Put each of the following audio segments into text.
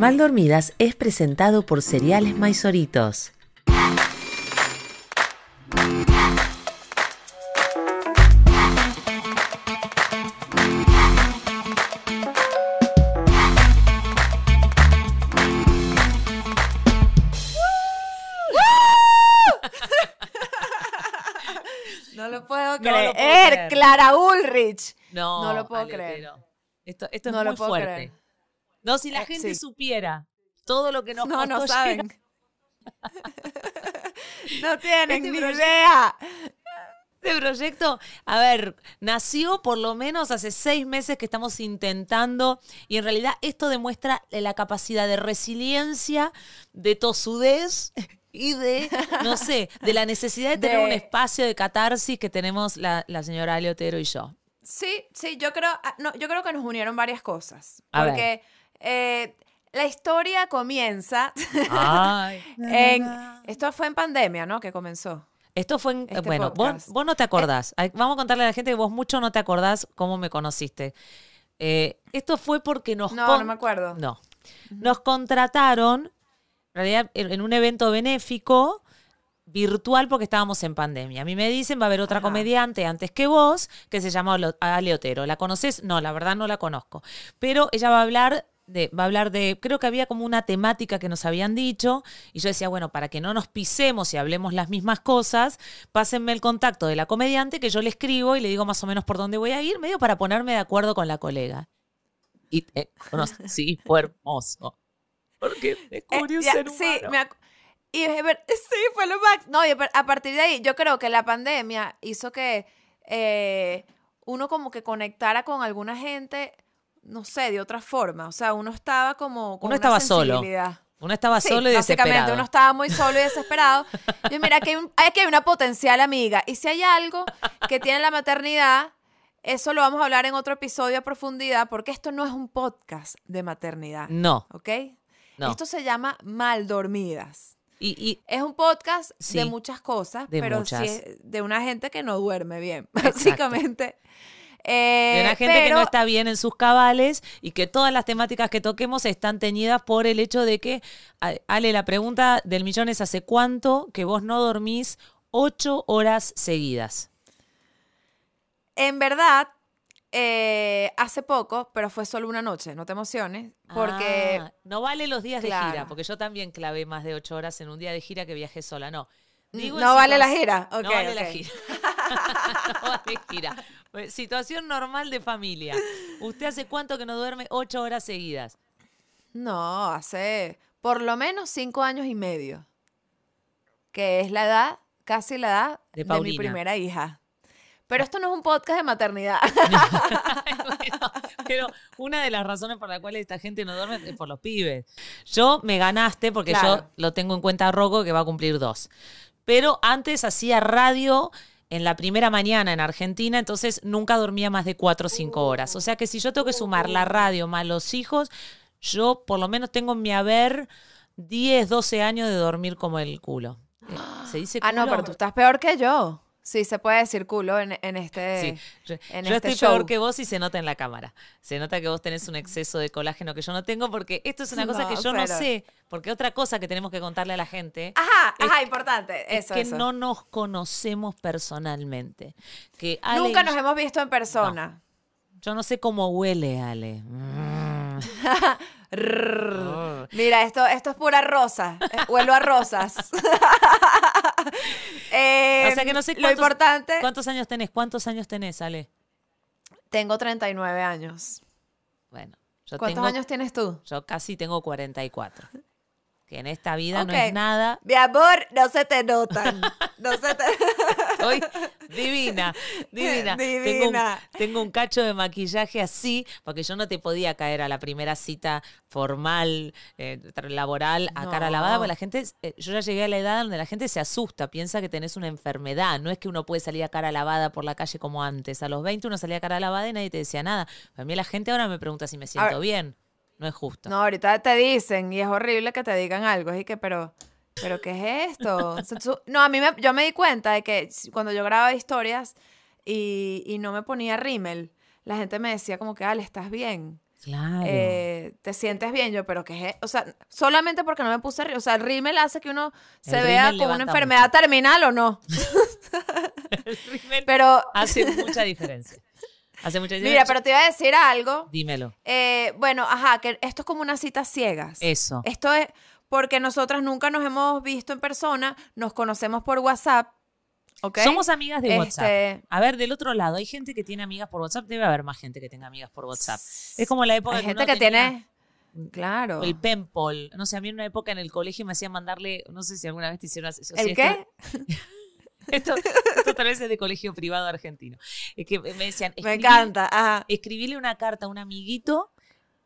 Mal Dormidas es presentado por Cereales Maizoritos. No lo puedo No lo puedo creer. Clara Ulrich. No, No lo puedo Ale, creer. pero Esto, esto es No lo muy puedo fuerte. creer. No, si la Eh, gente sí. supiera todo lo que nos No, no llegar saben. no tienen Este ni proyecto- idea. Este proyecto, a ver, nació por lo menos hace seis meses que estamos intentando y en realidad esto demuestra la capacidad de resiliencia, de tosudez y de, no sé, de la necesidad de tener De- un espacio de catarsis que tenemos la, la señora Ale Otero y yo. Sí, sí, yo creo, ah, no, yo creo que nos unieron varias cosas. A ver. Eh, la historia comienza Ay. en. Esto fue en pandemia, ¿no? Que comenzó. Esto fue en. Este bueno, vos, no te acordás. Ay, Vamos a contarle a la gente que vos mucho no te acordás cómo me conociste. Eh, esto fue porque nos. No, no me acuerdo. No. Nos contrataron, en realidad, en en un evento benéfico virtual porque estábamos en pandemia. A mí me dicen, va a haber otra Ajá. comediante antes que vos que se llama Olo- Ale Otero. ¿La conoces? No, la verdad no la conozco. Pero ella va a hablar de, va a hablar de, creo que había como una temática que nos habían dicho, y yo decía, bueno, para que no nos pisemos y hablemos las mismas cosas, pásenme el contacto de la comediante que yo le escribo y le digo más o menos por dónde voy a ir, medio para ponerme de acuerdo con la colega. Y eh, bueno, sí, fue hermoso. Porque descubrí Eh, un ya, ser sí, me y sí, fue lo max. No, y a partir de ahí, yo creo que la pandemia hizo que eh, uno como que conectara con alguna gente, no sé, de otra forma. O sea, uno estaba como con Uno una estaba solo. Uno estaba Sí, solo y básicamente desesperado. uno estaba muy solo y desesperado. Yo, mira, aquí hay, un- aquí hay una potencial amiga. Y si hay algo que tiene la maternidad, eso lo vamos a hablar en otro episodio a profundidad, porque esto no es un podcast de maternidad. No, ¿Ok? no. Esto se llama Mal Dormidas. Y, y Es un podcast Sí, de muchas cosas, de pero muchas. sí es de una gente que no duerme bien, Exacto. Eh, de una gente que no está bien en sus cabales y que todas las temáticas que toquemos están teñidas por el hecho de que, Ale, la pregunta del millón es ¿hace cuánto que vos no dormís ocho horas seguidas? En verdad, eh, hace poco, pero fue solo una noche, no te emociones, porque Ah, no vale los días de gira, porque yo también clavé más de ocho horas en un día de gira que viajé sola, no. Digo no vale la gira. no Ok, vale la gira. no vale gira. Pues, Situación normal de familia. ¿Usted hace cuánto que no duerme ocho horas seguidas? No, hace por lo menos cinco años y medio, que es la edad, casi la edad De de, mi primera hija. Pero esto no es un podcast de maternidad. Bueno, pero una de las razones por las cuales esta gente no duerme es por los pibes. Yo me ganaste porque yo lo tengo en cuenta a Rocco que va a cumplir dos. Pero antes hacía radio en la primera mañana en Argentina, entonces nunca dormía más de cuatro o cinco horas. O sea que si yo tengo que sumar la radio más los hijos, yo por lo menos tengo en mi haber 10, 12 años de dormir como el culo. ¿Se dice ah, no, culo? pero tú estás peor que yo. Sí, se puede decir culo en, en este, Sí, yo, en yo este estoy peor que vos y se nota en la cámara. Se nota que vos tenés un exceso de colágeno que yo no tengo porque esto es una cosa No, que yo no sé. Porque otra cosa que tenemos que contarle a la gente Ajá, Es- ajá, importante. es Eso, que eso. no nos conocemos personalmente. Que Ale Nunca y nos hemos visto en persona. Yo no sé cómo huele Ale. Mm. Rrr. Mira, esto, esto es pura rosa. Eh, Huelo a rosas. Eh, O sea que no sé Lo cuántos- importante, ¿Cuántos años tenés? ¿Cuántos años tenés, Ale? tengo 39 años. Bueno, yo ¿Cuántos tengo, años tienes tú? yo casi tengo 44. Que en esta vida no es nada Mi amor, no se te notan. No se te... Estoy divina, divina. Tengo, un, Divina. tengo un cacho de maquillaje así, porque yo no te podía caer a la primera cita formal, eh, laboral, a cara lavada, porque la gente, eh, yo ya llegué a la edad donde la gente se asusta, piensa que tenés una enfermedad. No es que uno puede salir a cara lavada por la calle como antes. A los 20 uno salía a cara lavada y nadie te decía nada. A mí la gente ahora me pregunta si me siento bien. No es justo. No, ahorita te dicen y es horrible que te digan algo. Así que, pero, pero ¿qué es esto? No, a mí me, yo me di cuenta de que cuando yo grababa historias y, y no me ponía rímel, la gente me decía como que, Ale, ¿estás bien? Claro. eh, te sientes bien. Yo, pero ¿qué es? O sea, solamente porque no me puse. O sea, el rímel hace que uno se El vea con una enfermedad terminal o no. El rímel Pero, hace mucha diferencia. Hace diferencia. mira, pero te iba a decir algo. Dímelo. Eh, bueno, ajá, que esto es como una cita ciegas. Eso. Esto es porque nosotras nunca nos hemos visto en persona, nos conocemos por WhatsApp. ¿ok? Somos amigas de WhatsApp. Este, A ver, del otro lado, hay gente que tiene amigas por WhatsApp. Debe haber más gente que tenga amigas por WhatsApp. Es como la época Hay gente uno que tenía tiene. Claro. El penpol. No sé, a mí en una época en el colegio me hacían mandarle, no sé si alguna vez te hicieron así. ¿El qué? Esto, esto tal vez es de colegio privado argentino. Es que me decían, Me encanta. Ajá. escribirle una carta a un amiguito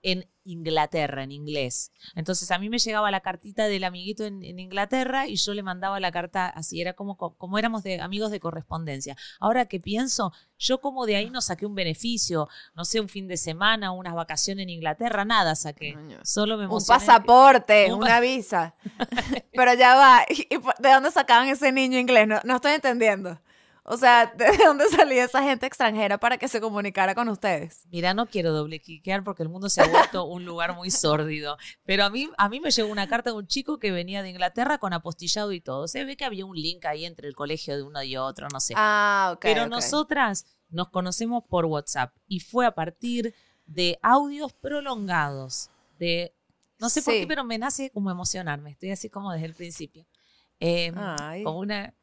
en Inglaterra, en inglés. Entonces a mí me llegaba la cartita del amiguito en, en Inglaterra y yo le mandaba la carta así, era como, como éramos de amigos de correspondencia. Ahora que pienso, yo como de ahí no saqué un beneficio, no sé, un fin de semana, unas vacaciones en Inglaterra, nada saqué. Solo me Un emocioné. pasaporte, Un una visa. Pero ya va. ¿y- y por- ¿De dónde sacaban ese niño inglés? No, no estoy entendiendo. O sea, ¿de dónde salía esa gente extranjera para que se comunicara con ustedes? Mira, no quiero doble porque el mundo se ha vuelto un lugar muy sórdido. Pero a mí, a mí me llegó una carta de un chico que venía de Inglaterra con apostillado y todo. Se ve que había un link ahí entre el colegio de uno y otro, no sé. Ah, ok. Pero nosotras nos conocemos por WhatsApp y fue a partir de audios prolongados. De no sé por qué, pero me nace como emocionarme. Estoy así como desde el principio. Eh, Ay. Como una,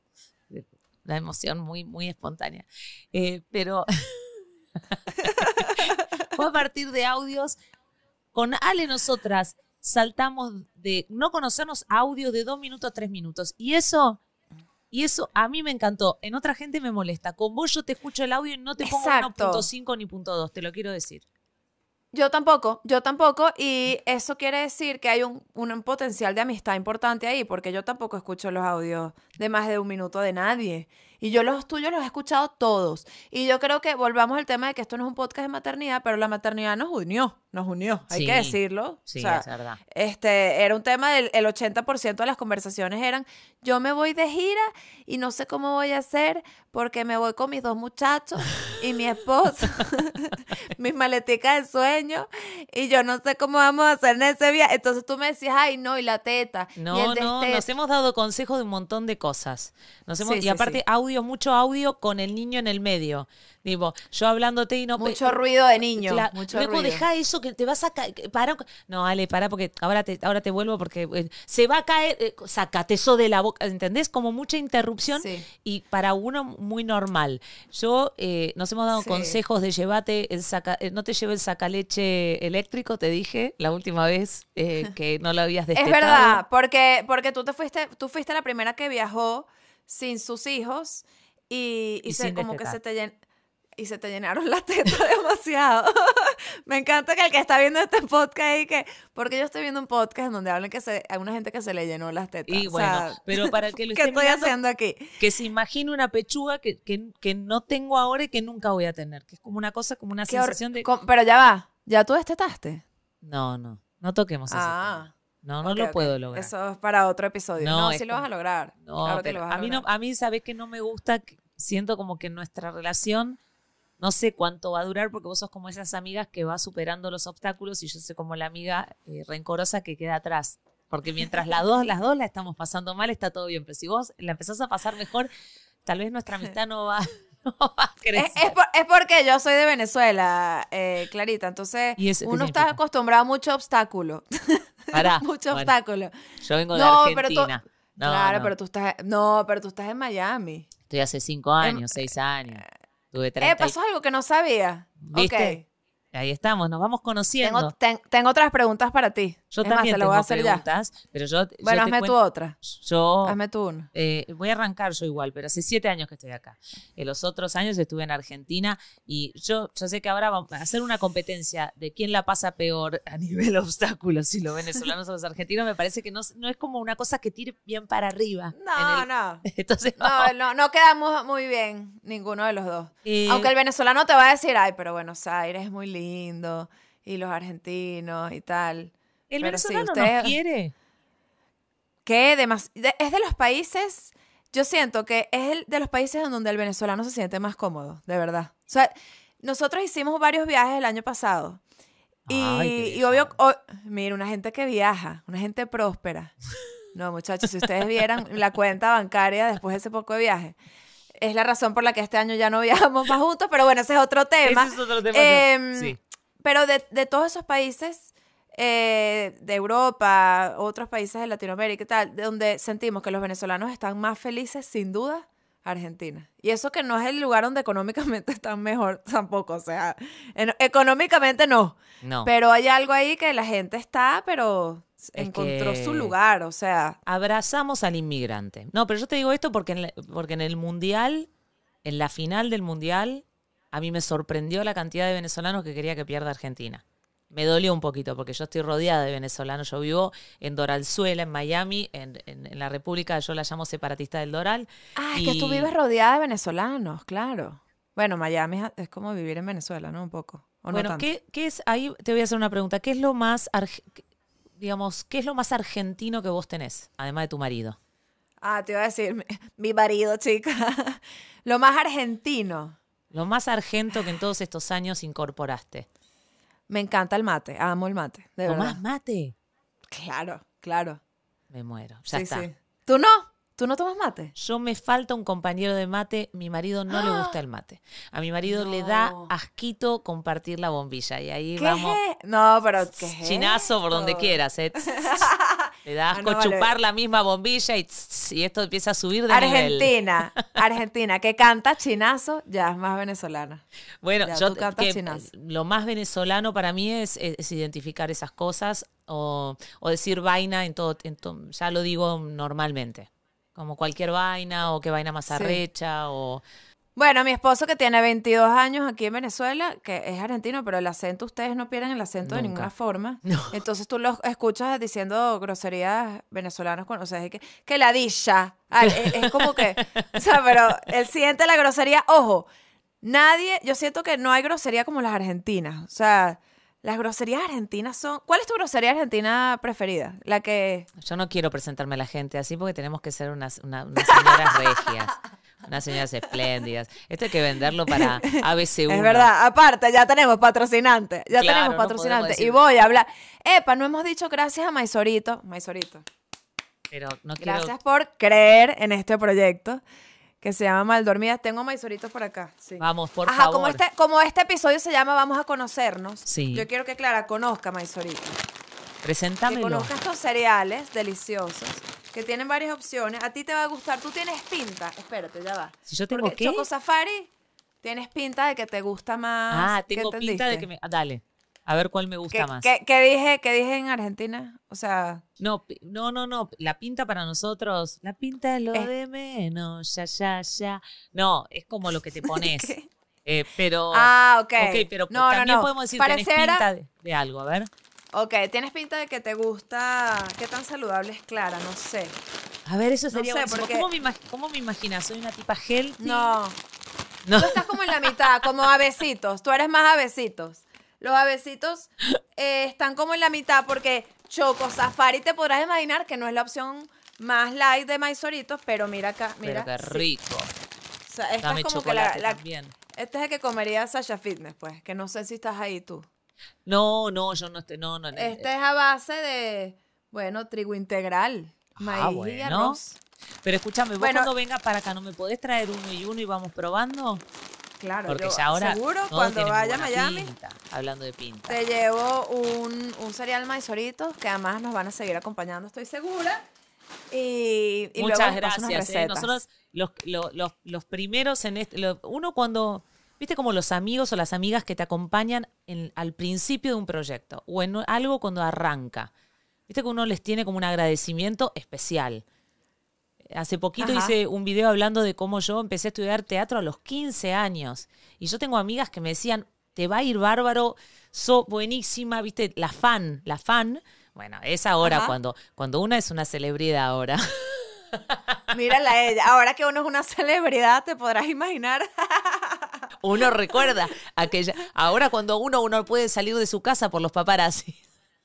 una emoción muy, muy espontánea. Eh, pero fue a partir de audios. Con Ale nosotras saltamos de no conocernos a audios de dos minutos a tres minutos. Y eso, y eso a mí me encantó. En otra gente me molesta. Con vos yo te escucho el audio y no te pongo Exacto. 1.5 ni punto .2, te lo quiero decir. Yo tampoco, yo tampoco, y eso quiere decir que hay un, un potencial de amistad importante ahí, porque yo tampoco escucho los audios de más de un minuto de nadie. Y yo los tuyos los he escuchado todos. Y yo creo que volvamos al tema de que esto no es un podcast de maternidad, pero la maternidad nos unió, nos unió, hay Sí. que decirlo. Sí, O sea, es verdad. este, era un tema del el 80% de las conversaciones eran, yo me voy de gira y no sé cómo voy a hacer porque me voy con mis dos muchachos y mi esposo, mis maleticas de sueño y yo no sé cómo vamos a hacer en ese viaje. Entonces tú me decías, ay, no, y la teta. y No, el no, destete". nos hemos dado consejos de un montón de cosas. Nos hemos, Sí, y aparte, sí. Audio, mucho audio con el niño en el medio. Digo, yo hablándote y no. Mucho ruido de niño, Cla- mucho Luego ruido. deja eso que te vas a caer. Para. No, Ale, para porque ahora te, ahora te vuelvo porque eh, se va a caer. eh, sácate eso de la boca. ¿Entendés? Como mucha interrupción Sí. y para uno muy normal. Yo, eh, nos hemos dado Sí. consejos de llevate el saca, eh, no te lleve el sacaleche eléctrico, te dije la última vez que no lo habías Es destetado. verdad, porque, porque tú te fuiste, tú fuiste la primera que viajó sin sus hijos y, y Y se, como que se te llen- y se te llenaron las tetas demasiado. Me encanta que el que está viendo este podcast y que, porque yo estoy viendo un podcast en donde hablan que se, hay una gente que se le llenó las tetas. Y O bueno, sea, pero para que lo ¿qué estoy mirando, haciendo aquí? que se imagine una pechuga que, que, que no tengo ahora y que nunca voy a tener. Que es como una cosa, como una sensación de. Pero ya va, ¿ya tú destetaste? No, no, no toquemos ese Ah. No, no lo puedo lograr. Eso es para otro episodio. No, No, sí lo vas a lograr. No, claro que lo vas a, a mí no, a mí sabes que no me gusta, siento como que nuestra relación no sé cuánto va a durar porque vos sos como esas amigas que va superando los obstáculos y yo soy como la amiga eh, rencorosa que queda atrás. Porque mientras las dos, las dos la estamos pasando mal, está todo bien. Pero si vos la empezás a pasar mejor, tal vez nuestra amistad no va, no va a crecer. Es, es por- es porque yo soy de Venezuela, eh, Clarita. Entonces, ¿Y eso qué uno está acostumbrado a mucho obstáculo. Pará, mucho bueno, obstáculo. Yo vengo de No, pero tú- Argentina. No, claro, no. pero tú estás. No, pero tú estás en Miami. Estoy hace cinco años, seis años. Tuve Eh, 30 y- pasó algo que no sabía. ¿Viste? Ahí estamos, nos vamos conociendo. Tengo, ten- tengo otras preguntas para ti. Yo es más, también te lo tengo voy a hacer ya. preguntas, pero yo, yo Bueno, te hazme tú otra. Yo Hazme tú una. eh, voy a arrancar yo igual, pero hace siete años que estoy acá. En los otros años estuve en Argentina y yo, yo sé que ahora vamos a hacer una competencia de quién la pasa peor a nivel obstáculos, si los venezolanos o los argentinos, me parece que no, no es como una cosa que tire bien para arriba. No, el- no. Entonces, No, no, no quedamos muy bien ninguno de los dos. Eh, Aunque el venezolano te va a decir, ay, pero Buenos Aires es muy lindo, y los argentinos y tal. El pero sí, venezolano nos quiere. Que demas- de- es de los países, yo siento que es el de los países en donde el venezolano se siente más cómodo, de verdad. O sea, nosotros hicimos varios viajes el año pasado Y, Ay, qué y obvio, o- mira, una gente que viaja, una gente próspera. No, muchachos, si ustedes vieran la cuenta bancaria después de ese poco de viaje, es la razón por la que este año ya no viajamos más juntos, pero bueno, ese es otro tema. Ese es otro tema. Em, sí. Pero de, de todos esos países eh, de Europa, otros países de Latinoamérica y tal, de donde sentimos que los venezolanos están más felices, sin duda, Argentina. Y eso que no es el lugar donde económicamente están mejor tampoco, o sea, en- económicamente no. No. Pero hay algo ahí que la gente está, pero Es encontró su lugar, o sea, Abrazamos al inmigrante. No, pero yo te digo esto porque en, la- porque en el Mundial, en la final del Mundial, a mí me sorprendió la cantidad de venezolanos que quería que pierda Argentina. Me dolió un poquito porque yo estoy rodeada de venezolanos. Yo vivo en Doralzuela, en Miami, en, en- en la República, yo la llamo separatista del Doral. ah, es que tú vives rodeada de venezolanos, claro. Bueno, Miami es- como vivir en Venezuela, ¿no? Un poco. ¿o no Bueno? ¿qué, qué es? Ahí te voy a hacer una pregunta. ¿Qué es lo más, digamos, qué es lo más argentino que vos tenés, además de tu marido? Ah, te iba a decir, mi, mi marido, chica. Lo más argentino. Lo más argento que en todos estos años incorporaste. Me encanta el mate, amo el mate, de verdad. ¿Tomás mate? Claro, claro. Me muero. Ya sí, está. sí. ¿Tú no? ¿Tú no tomas mate? Yo me falta un compañero de mate. Mi marido no le gusta el mate. A mi marido le da asquito compartir la bombilla. Y ahí ¿Qué vamos. No, pero ¿qué Chinazo por donde quieras. ¿eh? Le da Ah, asco no, vale. chupar la misma bombilla y, tss, y esto empieza a subir de nivel. Argentina, Argentina, que canta chinazo, ya es más venezolana. Bueno, Ya, yo que- lo más venezolano para mí es, es- es identificar esas cosas o, o decir vaina en todo, en to- ya lo digo normalmente. Como cualquier vaina o qué vaina más Sí. arrecha o Bueno, mi esposo que tiene 22 años aquí en Venezuela, que es argentino, pero el acento, ustedes no pierden el acento de ninguna forma. No. Entonces tú los escuchas diciendo groserías venezolanas, cuando- o sea, es que, que ladilla. Ah, es, es como que, o sea, pero él siente la grosería. Ojo, nadie, yo siento que no hay grosería como las argentinas. O sea, las groserías argentinas son... ¿Cuál es tu grosería argentina preferida? La que... Yo no quiero presentarme a la gente así porque tenemos que ser unas, una- unas señoras regias, unas señoras espléndidas. Esto hay que venderlo para ABC1. Es verdad, aparte, ya tenemos patrocinante. Ya Claro, tenemos no patrocinante. podemos y voy a hablar. Epa, no hemos dicho gracias a Maisorito. Maisorito. Pero no quiero... Gracias por creer en este proyecto que se llama Maldormidas. Tengo Maisoritos por acá. sí. Vamos, por Ajá, favor. como este, como este episodio se llama Vamos a conocernos. Sí. Yo quiero que Clara conozca a Maisorito. Que conozca estos cereales deliciosos que tienen varias opciones. A ti te va a gustar. Tú tienes pinta. Espérate, ya va. Si yo tengo Porque qué? Choco Safari, tienes pinta de que te gusta más. Ah, ¿Qué tengo pinta de que me... ah, dale, a ver cuál me gusta ¿Qué, más. qué- qué dije, qué dije en Argentina? O sea, No, no, no, no. La pinta para nosotros, la pinta es lo Es- de menos, ya, ya, ya. No, es como lo que te pones. Eh, pero. ah, ok. Ok, pero no, no, también no. podemos decir que Pareciera- pinta de, de algo, a ver. Ok, tienes pinta de que te gusta. ¿Qué tan saludable es Clara? No sé. A ver, eso No sería sé, buenísimo. porque- ¿Cómo, me imag- ¿Cómo me imaginas? ¿Soy una tipa healthy? No. No. Tú estás como en la mitad, como avecitos. Tú eres más avecitos. Los avecitos eh, están como en la mitad porque Choco Safari te podrás imaginar que no es la opción más light de maizoritos, pero mira acá, mira. Pero qué sí. rico. O sea, esta Dame es como que la, chocolate la- también. Este es el que comería Sasha Fitness, pues, que no sé si estás ahí tú. No, no, yo no estoy. No, no. no, Este es a base de, bueno, trigo integral, maíz y Ah, bueno. arroz. Pero escúchame, vos Bueno. cuando vengas para acá, ¿no me podés traer uno y uno y vamos probando? Claro, Porque yo ya ahora. seguro cuando vaya a Miami pinta, hablando de pinta. te llevo un, un cereal maizorito que además nos van a seguir acompañando, estoy segura. Y, y Muchas unas gracias. ¿eh? Nosotros, los, lo- los- los primeros en este. uno cuando. Viste como los amigos o las amigas que te acompañan en- al principio de un proyecto o en algo cuando arranca. Viste que uno les tiene como un agradecimiento especial. Hace poquito Ajá. hice un video hablando de cómo yo empecé a estudiar teatro a los 15 años. Y yo tengo amigas que me decían, te va a ir bárbaro, sos buenísima, viste, la fan, la fan. Bueno, es ahora Ajá. cuando, cuando una es una celebridad ahora. Mírala ella. Ahora que uno es una celebridad, te podrás imaginar. Uno recuerda aquella. Ahora cuando uno, uno puede salir de su casa por los paparazzi.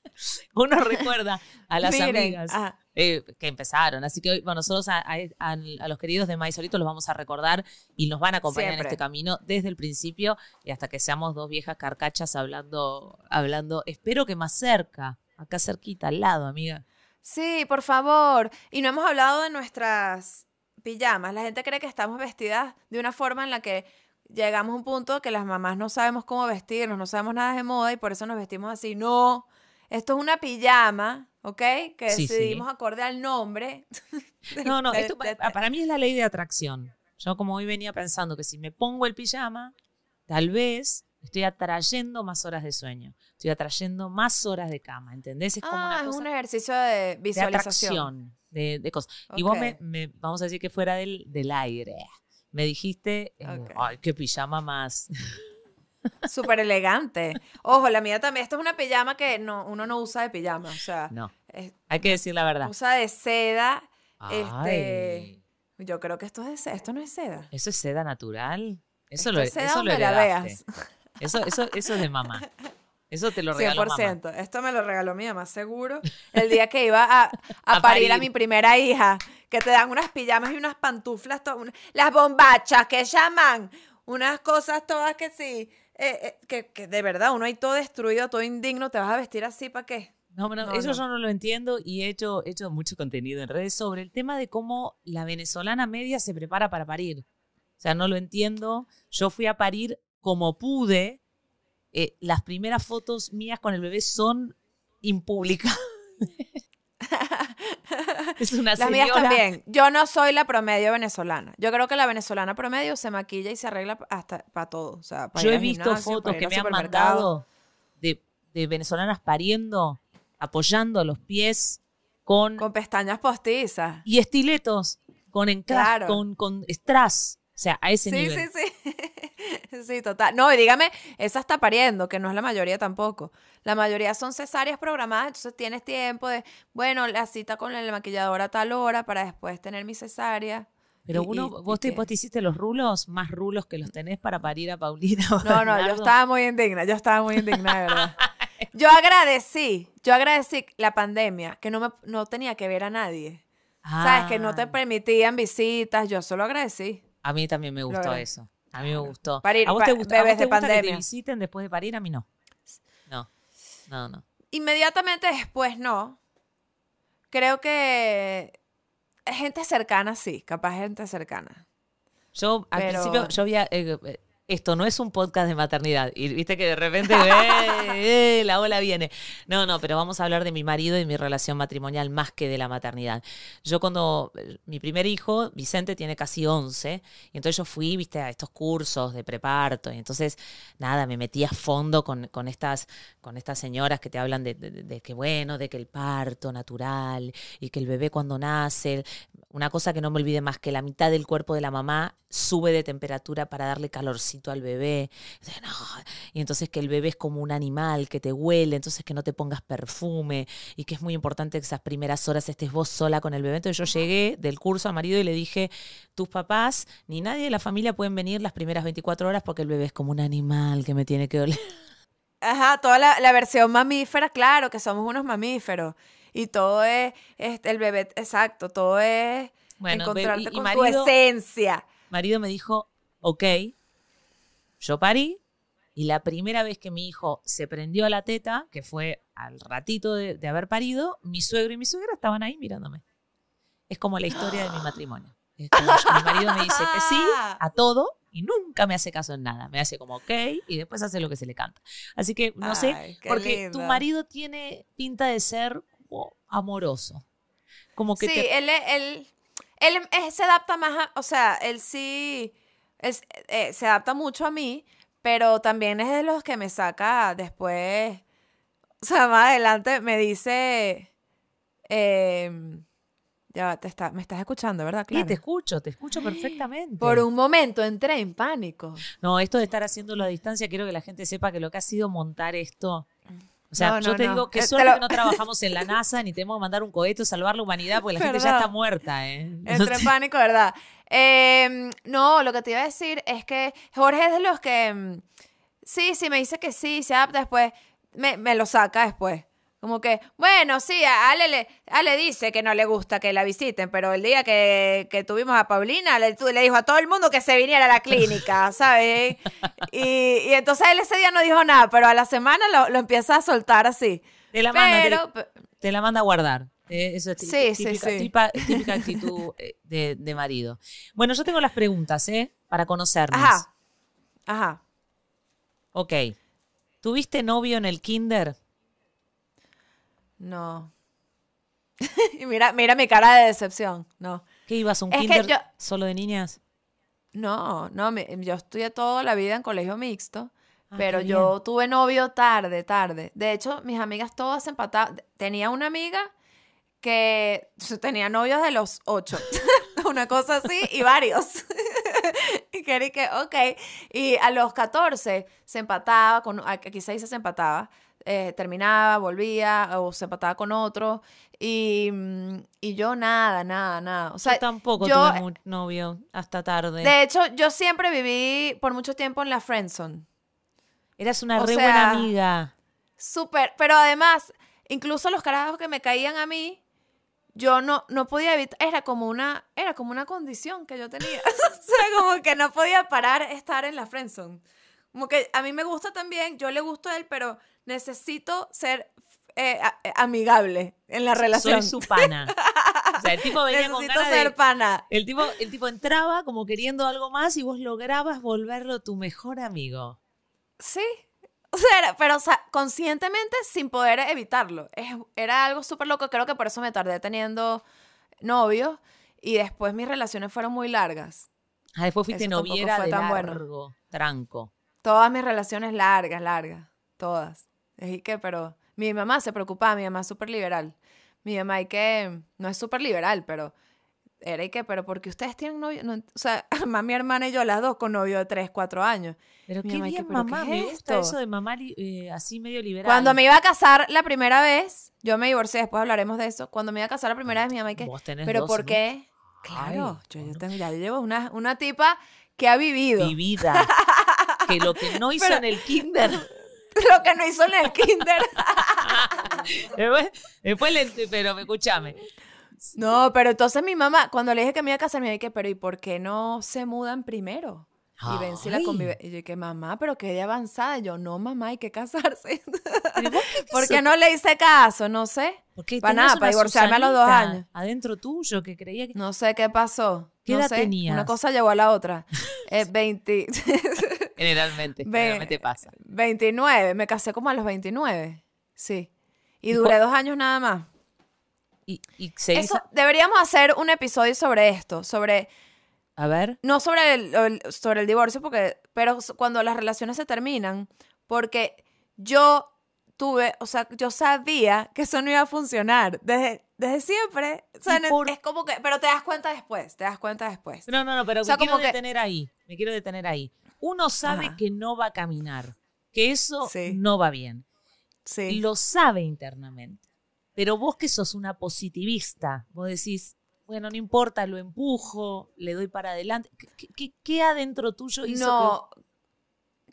uno recuerda a las Miren, amigas ah, eh, que empezaron. Así que hoy, bueno, nosotros a, a- los queridos de Maizolito los vamos a recordar y nos van a acompañar en este camino desde el principio y hasta que seamos dos viejas carcachas hablando, hablando, espero que más cerca, acá cerquita, al lado, amiga. Sí, por favor. Y no hemos hablado de nuestras pijamas. La gente cree que estamos vestidas de una forma en la que llegamos a un punto que las mamás no sabemos cómo vestirnos, no sabemos nada de moda y por eso nos vestimos así. No, esto es una pijama, ¿ok? Que Sí, sí. decidimos acorde al nombre. No, no, de- esto de- pa- para mí es la ley de atracción. Yo como hoy venía pensando que si me pongo el pijama, tal vez estoy atrayendo más horas de sueño, estoy atrayendo más horas de cama, ¿entendés? Es como Ah, una es cosa un ejercicio de de visualización. atracción, de, de cosas. Y vos me, me- vamos a decir que fuera del, del aire, me dijiste, eh, ay, qué pijama más. Súper elegante. Ojo, la mía también. Esto es una pijama que no, uno no usa de pijama. O sea, No, es- hay que decir la verdad. usa de seda. Ay, Este, yo creo que esto es de seda. Esto no es seda. ¿Eso es seda natural? Eso Esto lo, es seda eso lo la veas. Eso, eso, eso es de mamá. Eso te lo regaló mamá. 100%. Esto me lo regaló mi mamá, seguro. El día que iba a, a, A parir a mi primera hija, que te dan unas pijamas y unas pantuflas, una- las bombachas que llaman, unas cosas todas que sí, eh, eh, que, que de verdad uno ahí todo destruido, todo indigno, te vas a vestir así para qué. No, no, No, eso no. yo no lo entiendo y he hecho, he hecho mucho contenido en redes sobre el tema de cómo la venezolana media se prepara para parir. O sea, no lo entiendo. Yo fui a parir como pude. Eh, las primeras fotos mías con el bebé son impublicadas. es una Las mías también. Yo no soy la promedio venezolana. Yo creo que la venezolana promedio se maquilla y se arregla hasta para todo. O sea, para Yo ir he visto gimnasio, fotos que me han mandado de, de venezolanas pariendo, apoyando los pies con Con pestañas postizas. y estiletos con encaj, Claro. con, con strass. O sea, a ese Sí, nivel. sí, sí. Sí, total. No, y dígame, esa está pariendo, que no es la mayoría tampoco. La mayoría son cesáreas programadas, entonces tienes tiempo de, bueno, la cita con la maquilladora a tal hora para después tener mi cesárea. Pero Y- uno, y- vos, y te, vos te hiciste los rulos, más rulos que los tenés para parir a Paulina. No, no, yo estaba muy indigna, yo estaba muy indigna, de verdad. Yo agradecí, yo agradecí la pandemia, que no, me, no tenía que ver a nadie. ¿Sabes? Que no te Ah, permitían visitas, yo solo agradecí. A mí también me gustó eso. A mí me gustó. Parir, ¿A vos te gusta, a vos bebés te de gusta que te pandemia. visiten después de parir? A mí no. No, no, no. Inmediatamente después no. Creo que gente cercana sí, capaz gente cercana. Yo al Pero- principio, yo había... eh, eh, esto no es un podcast de maternidad. Y viste que de repente eh, eh, la ola viene. No, no, pero vamos a hablar de mi marido y mi relación matrimonial más que de la maternidad. Yo cuando eh, mi primer hijo, Vicente, tiene casi 11, y entonces yo fui, viste, a estos cursos de preparto, y entonces, nada, me metí a fondo con, con estas, con estas señoras que te hablan de, de- de que, bueno, de que el parto natural y que el bebé cuando nace, una cosa que no me olvide más, que la mitad del cuerpo de la mamá sube de temperatura para darle calorcito al bebé. Entonces, no, Y entonces que el bebé es como un animal que te huele, entonces que no te pongas perfume y que es muy importante que esas primeras horas estés vos sola con el bebé. Entonces yo llegué del curso a marido y le dije, tus papás ni nadie de la familia pueden venir las primeras 24 horas porque el bebé es como un animal que me tiene que oler. Ajá, toda la, la versión mamífera, claro, que somos unos mamíferos. Y todo es, es el bebé, exacto, todo es Bueno, encontrarte y- y con marido- tu esencia. marido me dijo, ok, yo parí. Y la primera vez que mi hijo se prendió a la teta, que fue al ratito de, de haber parido, mi suegro y mi suegra estaban ahí mirándome. Es como la historia de mi matrimonio. Es como yo- mi marido me dice que sí a todo y nunca me hace caso en nada. Me hace como ok y después hace lo que se le canta. Así que no sé, Ay, porque tu marido tiene pinta de ser como amoroso. Como que sí, te- él, él, él, él se adapta más a, o sea, él sí, él, eh, se adapta mucho a mí, pero también es de los que me saca después, o sea, más adelante me dice, em, ya te está, me estás escuchando, ¿verdad? Sí, Claro. te escucho, te escucho perfectamente. Por un momento entré en pánico. No, esto de estar haciéndolo a distancia, quiero que la gente sepa que lo que ha sido montar esto. O sea, No, yo no, te no. digo que Eh, te suerte lo- que no trabajamos en la NASA ni tenemos que mandar un cohete o salvar la humanidad porque la gente ya está muerta, ¿eh? Entré en pánico, ¿verdad? Em, no, lo que te iba a decir es que Jorge es de los que, mm, sí, sí, me dice que sí, se adapta después, me, me lo saca después. Como que, bueno, sí, a Ale, le, Ale dice que no le gusta que la visiten, pero el día que, que tuvimos a Paulina, le, dijo a todo el mundo que se viniera a la clínica, ¿sabes? Y, y entonces él ese día no dijo nada, pero a la semana lo, lo empieza a soltar así. Te la manda, te- la manda a guardar. Eh, eso es Sí, sí, típica, sí. tipa- típica actitud eh, de, de marido. Bueno, yo tengo las preguntas, ¿eh? Para conocernos. ajá, ajá. Ok. ¿Tuviste novio en el kinder? No. y mira, mira mi cara de decepción. No. ¿Qué ibas a un Es kinder yo- solo de niñas? No, no, yo estudié toda la vida en colegio mixto, Ah, pero yo tuve novio tarde, tarde. De hecho, mis amigas todas se empataban. Tenía una amiga que tenía novios de los ocho, una cosa así, y varios. y que, ok. Y a los 14 se empataba, con, aquí se dice se empataba, eh, terminaba, volvía, o se empataba con otro. Y, mm, y yo nada, nada, nada. O sea, yo tampoco yo- tuve mu- novio hasta tarde. de hecho, yo siempre viví por mucho tiempo en la friendzone. Eras una o re sea- buena amiga. Súper, pero además, incluso los carajos que me caían a mí, yo no, no podía evitar, era como una, era como una condición que yo tenía. o sea, como que no podía parar estar en la friendzone. Como que a mí me gusta también, yo le gusto a él, pero necesito ser eh, eh, amigable en la relación. Soy su pana. O sea, el tipo venía con necesito ganas ser de... pana. El tipo, el tipo entraba como queriendo algo más y vos lograbas volverlo tu mejor amigo. Sí. O sea, era- pero o sea, conscientemente sin poder evitarlo. Es- era algo súper loco. Creo que por eso me tardé teniendo novios. Y después mis relaciones fueron muy largas. Ah, después fuiste Eso noviera fue de tan bueno. largo, tranco. Todas mis relaciones largas, largas. Todas. Es que, pero mi mamá se preocupaba. Mi mamá es súper liberal. Mi mamá y que no es súper liberal, pero era y que, pero porque ustedes tienen novio. No, o sea, mamá, mi hermana y yo, las dos con novio de 3, 4 años. Pero Mi qué mamá, ¿y qué- bien, pero qué mamá. es me gusta esto? eso de mamá eh, así medio liberal. Cuando me iba a casar la primera vez, yo me divorcié, después hablaremos de eso. Cuando me iba a casar la primera vez, mi mamá y que, pero ¿por ¿no? qué? Claro, Ay, yo, yo bueno. tengo, ya llevo una, una tipa que ha vivido Vivida. que lo que no hizo Pero- en el kinder. lo que no hizo en el kinder. después, después le- pero escúchame. no, pero entonces mi mamá, cuando le dije que me iba a casar, me dije, pero ¿y por qué no se mudan primero? Y ven si la convive. Y yo que mamá, pero qué de avanzada. Y yo, no, mamá, hay que casarse. ¿Por qué no le hice caso? No sé. Porque Para nada, para divorciarme a los dos años. Adentro tuyo que creía que. No sé qué pasó. ¿Qué no edad sé. tenías? Una cosa llevó a la otra. Eh, 20. Generalmente, generalmente pasa. 29, me casé como a los 29, sí. Y ¿Y duré dos años nada más. Y, y seguís Eso, a- deberíamos hacer un episodio sobre esto, sobre, a ver. no sobre el, el- sobre el divorcio, porque, pero cuando las relaciones se terminan, porque yo tuve, o sea, yo sabía que eso no iba a funcionar desde, desde siempre. O sea, ¿Y ne- por- es como que, pero te das cuenta después, te das cuenta después. No, no, no, pero O sea, me quiero como que- detener ahí. Me quiero detener ahí. Uno sabe Ajá. que no va a caminar, que eso Sí. no va bien. Sí. Lo sabe internamente. Pero vos que sos una positivista, vos decís, bueno, no importa, lo empujo, le doy para adelante. ¿Qué, qué- qué adentro tuyo hizo No,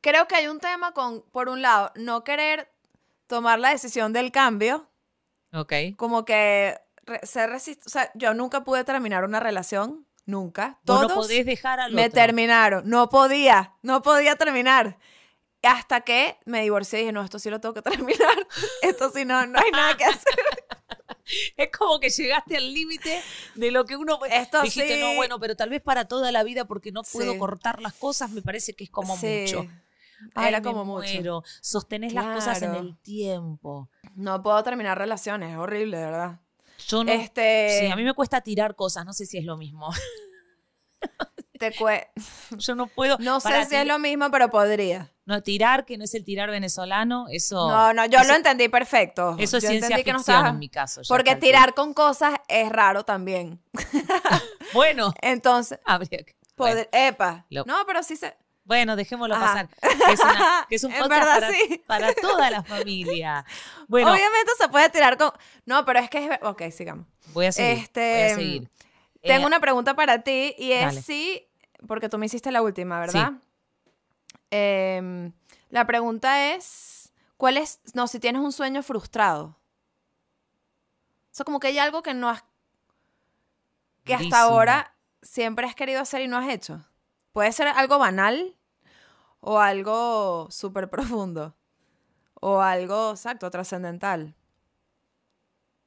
creo que hay un tema con, por un lado, no querer tomar la decisión del cambio, que... Ok. como que re- ser resist- o sea, yo nunca pude terminar una relación, nunca. Todos no podés dejar al me otro. terminaron, no podía, no podía terminar. Hasta que me divorcié y dije, no, esto sí lo tengo que terminar. Esto sí no, no hay nada que hacer. Es como que llegaste al límite de lo que uno... Esto Dijiste, sí. no, bueno, pero tal vez para toda la vida porque no puedo Sí. cortar las cosas, me parece que es como Sí, mucho. Era Ay, me como mucho. muero. Sostenés las cosas en Claro. el tiempo. No puedo terminar relaciones, es horrible, de verdad. Yo no... Este, Sí, a mí me cuesta tirar cosas, no sé si es lo mismo. te cue- Yo no puedo... no sé si es lo mismo, pero podría. No, tirar, que no es el tirar venezolano, eso... No, no, yo eso- lo entendí perfecto. Eso es Yo ciencia entendí que ficción no estaba- en mi caso. Porque tirar con cosas es raro también. Bueno, Entonces, habría que... Bueno, poder- epa. Lo- No, pero sí se. Bueno, dejémoslo pasar. Que es, una- que es un podcast verdad, para, sí. para toda la familia. Bueno, Obviamente se puede tirar con. No, pero es que es. Ok, sigamos. voy a seguir. Este, voy a seguir. Tengo Eh, una pregunta para ti y es dale. si. Porque tú me hiciste la última, ¿verdad? Em, la pregunta es. ¿Cuál es. No, si tienes un sueño frustrado. sea, como que hay algo que no has. que hasta ahora siempre has querido hacer y no has hecho. Puede ser algo banal o algo súper profundo. O algo, exacto, trascendental.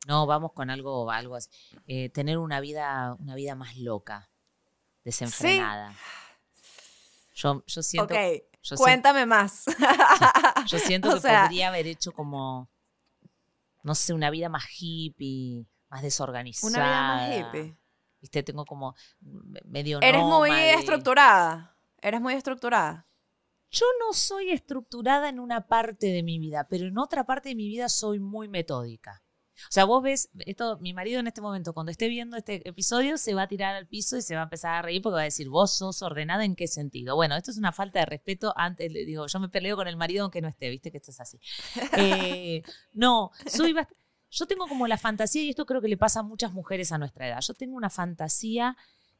No, vamos con algo, algo así. Eh, tener una vida, una vida más loca, desenfrenada. Yo, yo siento, ok, yo cuéntame más. yo siento o que sea- podría haber hecho como, no sé, una vida más hippie, más desorganizada. Una vida más hippie. Viste, tengo como me- medio Eres muy estructurada. Eres muy estructurada. Yo no soy estructurada en una parte de mi vida, pero en otra parte de mi vida soy muy metódica. O sea, vos ves, esto, mi marido en este momento, cuando esté viendo este episodio, se va a tirar al piso y se va a empezar a reír porque va a decir, vos sos ordenada en qué sentido. Bueno, esto es una falta de respeto. Antes le digo, yo me peleo con el marido aunque no esté, viste que esto es así. Eh, no, soy bast- Yo tengo como la fantasía, y esto creo que le pasa a muchas mujeres a nuestra edad. Yo tengo una fantasía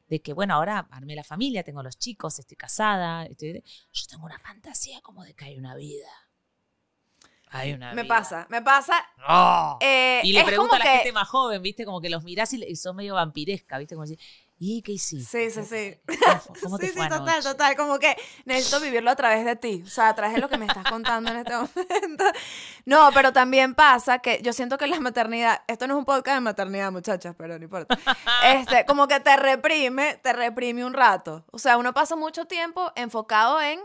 de que, bueno, ahora armé la familia, tengo los chicos, estoy casada, estoy... yo tengo una fantasía como de que hay una vida. Hay una Me vida. pasa, me pasa. ¡Oh! eh, Y le pregunto a la que, gente más joven, ¿viste? Como que los mirás y, sos medio vampiresca, ¿viste? Como decir, ¿y qué hiciste? Sí, sí, sí. ¿Cómo, fue- cómo te sí, sí, total, anoche? total. Como que necesito vivirlo a través de ti. O sea, a través de lo que me estás contando en este momento. No, pero también pasa que yo siento que la maternidad, esto no es un podcast de maternidad, muchachas, pero no importa. Este, como que te reprime, te reprime un rato. O sea, uno pasa mucho tiempo enfocado en,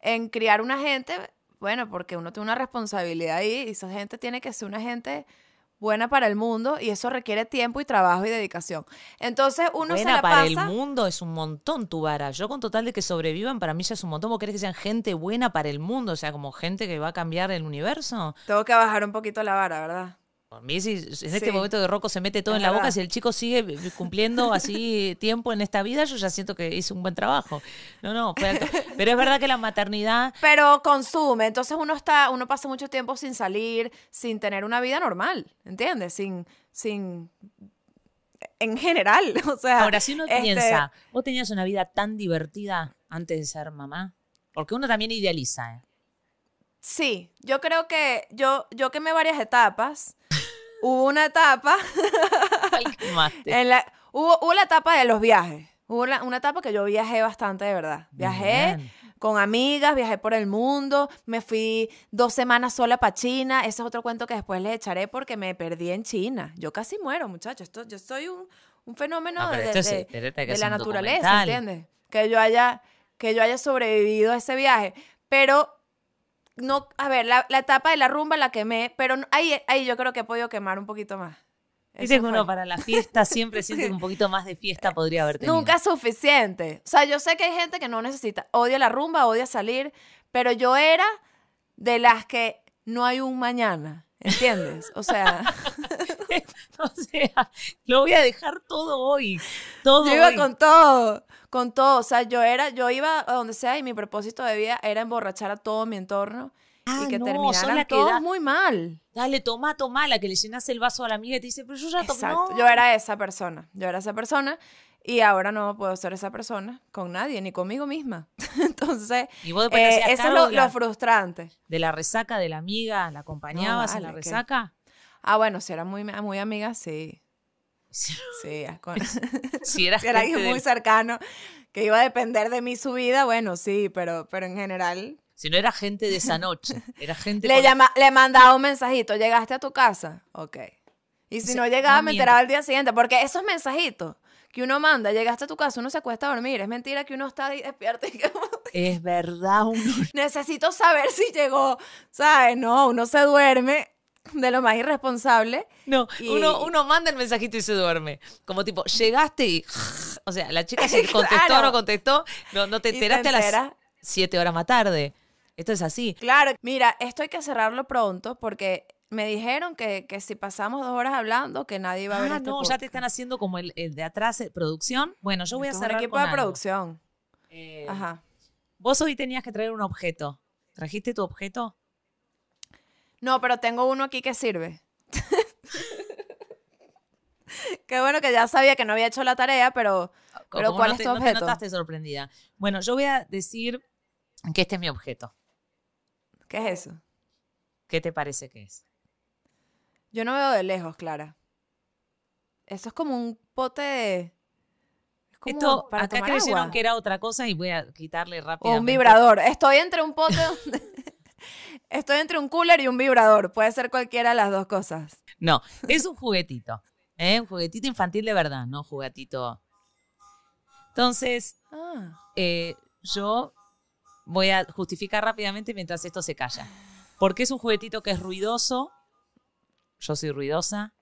en criar una gente, bueno, porque uno tiene una responsabilidad ahí y esa gente tiene que ser una gente buena para el mundo y eso requiere tiempo y trabajo y dedicación. Entonces uno se Buena la para pasa. el mundo es un montón tu vara. Yo con total de que sobrevivan, para mí ya es un montón. ¿Vos querés que sean gente buena para el mundo? O sea, como gente que va a cambiar el universo. Tengo que bajar un poquito la vara, ¿verdad? Mí, si en este Sí. momento de Rocco se mete todo Es en la boca, si el chico sigue cumpliendo así tiempo en esta vida, yo ya siento que hice un buen trabajo. No, no. Pero es verdad que la maternidad Pero consume, entonces uno está, uno pasa mucho tiempo sin salir, sin tener una vida normal, ¿entiendes? Sin, sin, en general, o sea. Ahora, si uno este, piensa, vos tenías una vida tan divertida antes de ser mamá, porque uno también idealiza, ¿eh? Sí, yo creo que yo, yo quemé varias etapas. Hubo una etapa, en la, hubo, hubo la etapa de los viajes. Hubo la- una etapa que yo viajé bastante, de verdad. Viajé Bien. con amigas, viajé por el mundo, me fui dos semanas sola para China. Ese es otro cuento que después les echaré porque me perdí en China. Yo casi muero, muchachos. Esto, yo soy un, un fenómeno No, pero de, es- la naturaleza, documental. ¿entiendes? Que yo haya, que yo haya sobrevivido a ese viaje. Pero no, a ver, la, la etapa de la rumba la quemé, pero ahí, ahí yo creo que he podido quemar un poquito más. Que uno para la fiesta siempre siente que un poquito más de fiesta podría haber tenido. Nunca es suficiente. O sea, yo sé que hay gente que no necesita, odia la rumba, odia salir, pero yo era de las que no hay un mañana, ¿entiendes? O sea, o sea, lo voy a dejar todo hoy. Todo yo iba hoy. con todo, con todo. O sea, yo era, yo iba a donde sea y mi propósito de vida era emborrachar a todo mi entorno Ah, y que no, terminaran la que todos da- muy mal. Dale, toma, toma, la que le llenas el vaso a la amiga y te dice, pero yo ya tomé. No. Yo era esa persona. Yo era esa persona. Y ahora no puedo ser esa persona con nadie, ni conmigo misma. Entonces, Y vos eh, eso es lo, la- lo frustrante. de la resaca de la amiga, la acompañabas en la vale, ¿qué? resaca. Ah, bueno, si era muy, muy amiga, sí. Sí, con- si eras si era alguien muy del- cercano que iba a depender de mí su vida, bueno, sí, pero, pero en general. si no era gente de esa noche, era gente Le, con- llama, le mandaba un mensajito, ¿llegaste a tu casa? Ok. Y si no llegaba, no me enteraba al día siguiente, porque esos mensajitos que uno manda, llegaste a tu casa, uno se acuesta a dormir, es mentira que uno está ahí despierto y que Es verdad, uno necesito saber si llegó, ¿sabes? No, uno se duerme de lo más irresponsable. No, Y- uno, uno manda el mensajito y se duerme. Como tipo, llegaste y. O sea, la chica se contestó o Claro. no contestó. No, no te enteraste a las siete horas más tarde. Esto es así. Claro, mira, esto hay que cerrarlo pronto porque me dijeron que, que si pasamos dos horas hablando, que nadie iba a ver Ah, este no, ya te están haciendo como el, el de atrás, eh, producción. Bueno, yo voy a es un cerrar equipo con de algo. producción. Eh, Ajá. Vos hoy tenías que traer un objeto. ¿Trajiste tu objeto? No, pero tengo uno aquí que sirve. Qué bueno que ya sabía que no había hecho la tarea, pero, pero Como ¿cuál no es te- tu no te objeto? notaste sorprendida. Bueno, yo voy a decir que este es mi objeto. ¿Qué es eso? ¿Qué te parece que es? Yo no veo de lejos, Clara. Eso es como un pote de... es como Esto, para acá creyeron agua. que era otra cosa y voy a quitarle O rápidamente. un vibrador. Estoy entre un pote donde... Estoy entre un cooler y un vibrador. Puede ser cualquiera de las dos cosas. No, es un juguetito. ¿eh? Un juguetito infantil de verdad, no un juguetito. Entonces, Ah. eh, yo voy a justificar rápidamente mientras esto se calla. Porque es un juguetito que es ruidoso. Yo soy ruidosa.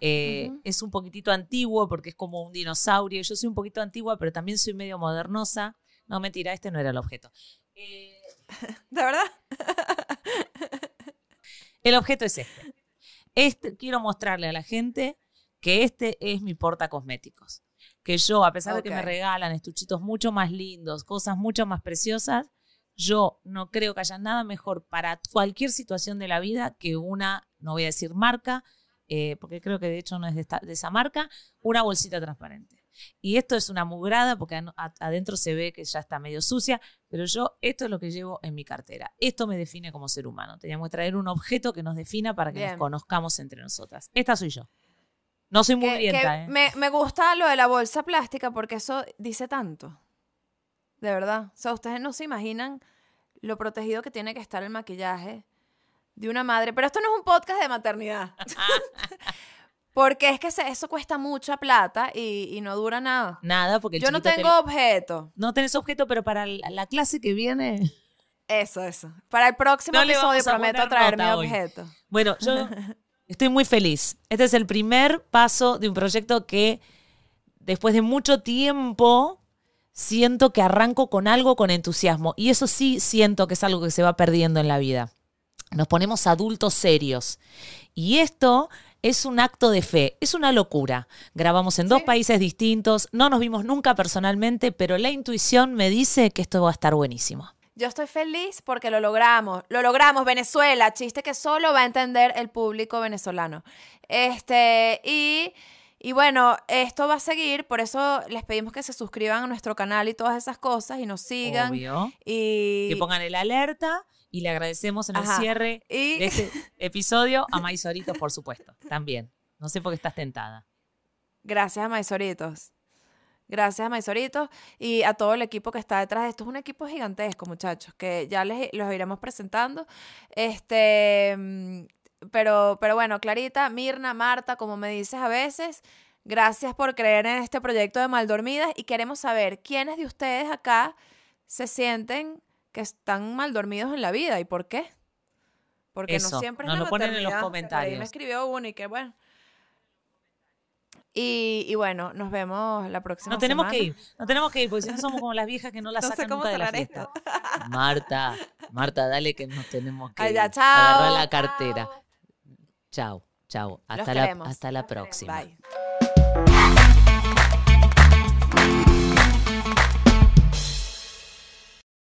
Eh. Es un poquitito antiguo porque es como un dinosaurio. Yo soy un poquito antigua, pero también soy medio modernosa. No, mentira, este no era el objeto. Eh, ¿De verdad? el objeto es este. Este quiero mostrarle a la gente que este es mi porta cosméticos. Que yo, a pesar de que me regalan estuchitos mucho más lindos, cosas mucho más preciosas, yo no creo que haya nada mejor para cualquier situación de la vida que una, no voy a decir marca, eh, porque creo que de hecho no es de, esta- de esa marca, una bolsita transparente. Y esto es una mugrada porque adentro se ve que ya está medio sucia, pero yo esto es lo que llevo en mi cartera. Esto me define como ser humano. Teníamos que traer un objeto que nos defina para que nos conozcamos entre nosotras. Esta soy yo. No soy mugrienta, ¿eh? me, me gusta lo de la bolsa plástica porque eso dice tanto. De verdad. O sea, ustedes no se imaginan lo protegido que tiene que estar el maquillaje de una madre. Pero esto no es un podcast de maternidad. porque es que se- eso cuesta mucha plata y, y no dura nada. Nada, porque el Yo no te- tengo objeto. no tenés objeto, pero para la, la clase que viene. Eso, eso. Para el próximo No episodio prometo traer mi hoy. objeto. Bueno, yo estoy muy feliz. Este es el primer paso de un proyecto que después de mucho tiempo siento que arranco con algo con entusiasmo. Y eso sí siento que es algo que se va perdiendo en la vida. Nos ponemos adultos serios. Y esto es un acto de fe, es una locura. Grabamos en dos Sí. países distintos, no nos vimos nunca personalmente, pero la intuición me dice que esto va a estar buenísimo. Yo estoy feliz porque lo logramos. Lo logramos, Venezuela. Chiste que solo va a entender el público venezolano. Este, y, y bueno, esto va a seguir. Por eso les pedimos que se suscriban a nuestro canal y todas esas cosas y nos sigan. Obvio. Y, que pongan el alerta y le agradecemos en el cierre y- de este episodio a Maizoritos, por supuesto, también. No sé por qué estás tentada. gracias a Maizoritos. Gracias a Maizoritos y a todo el equipo que está detrás de esto. Es un equipo gigantesco, muchachos, que ya les los iremos presentando. Este, mm, pero, pero bueno, Clarita, Mirna, Marta, como me dices a veces, gracias por creer en este proyecto de Maldormidas y queremos saber quiénes de ustedes acá se sienten que están mal dormidos en la vida y por qué. Porque Eso, no siempre es nos la lo ponen en los. Por ahí comentarios. me escribió uno y que bueno. Y, y bueno, nos vemos la próxima No tenemos semana. que ir, no tenemos que ir, porque si no somos como las viejas que no la No sé sacan cómo nunca de la fiesta. Marta, Marta, dale que nos tenemos que Ay, ir. chao. Agarrá la cartera. chao. Chao, chao. Hasta la, hasta la próxima. Bye.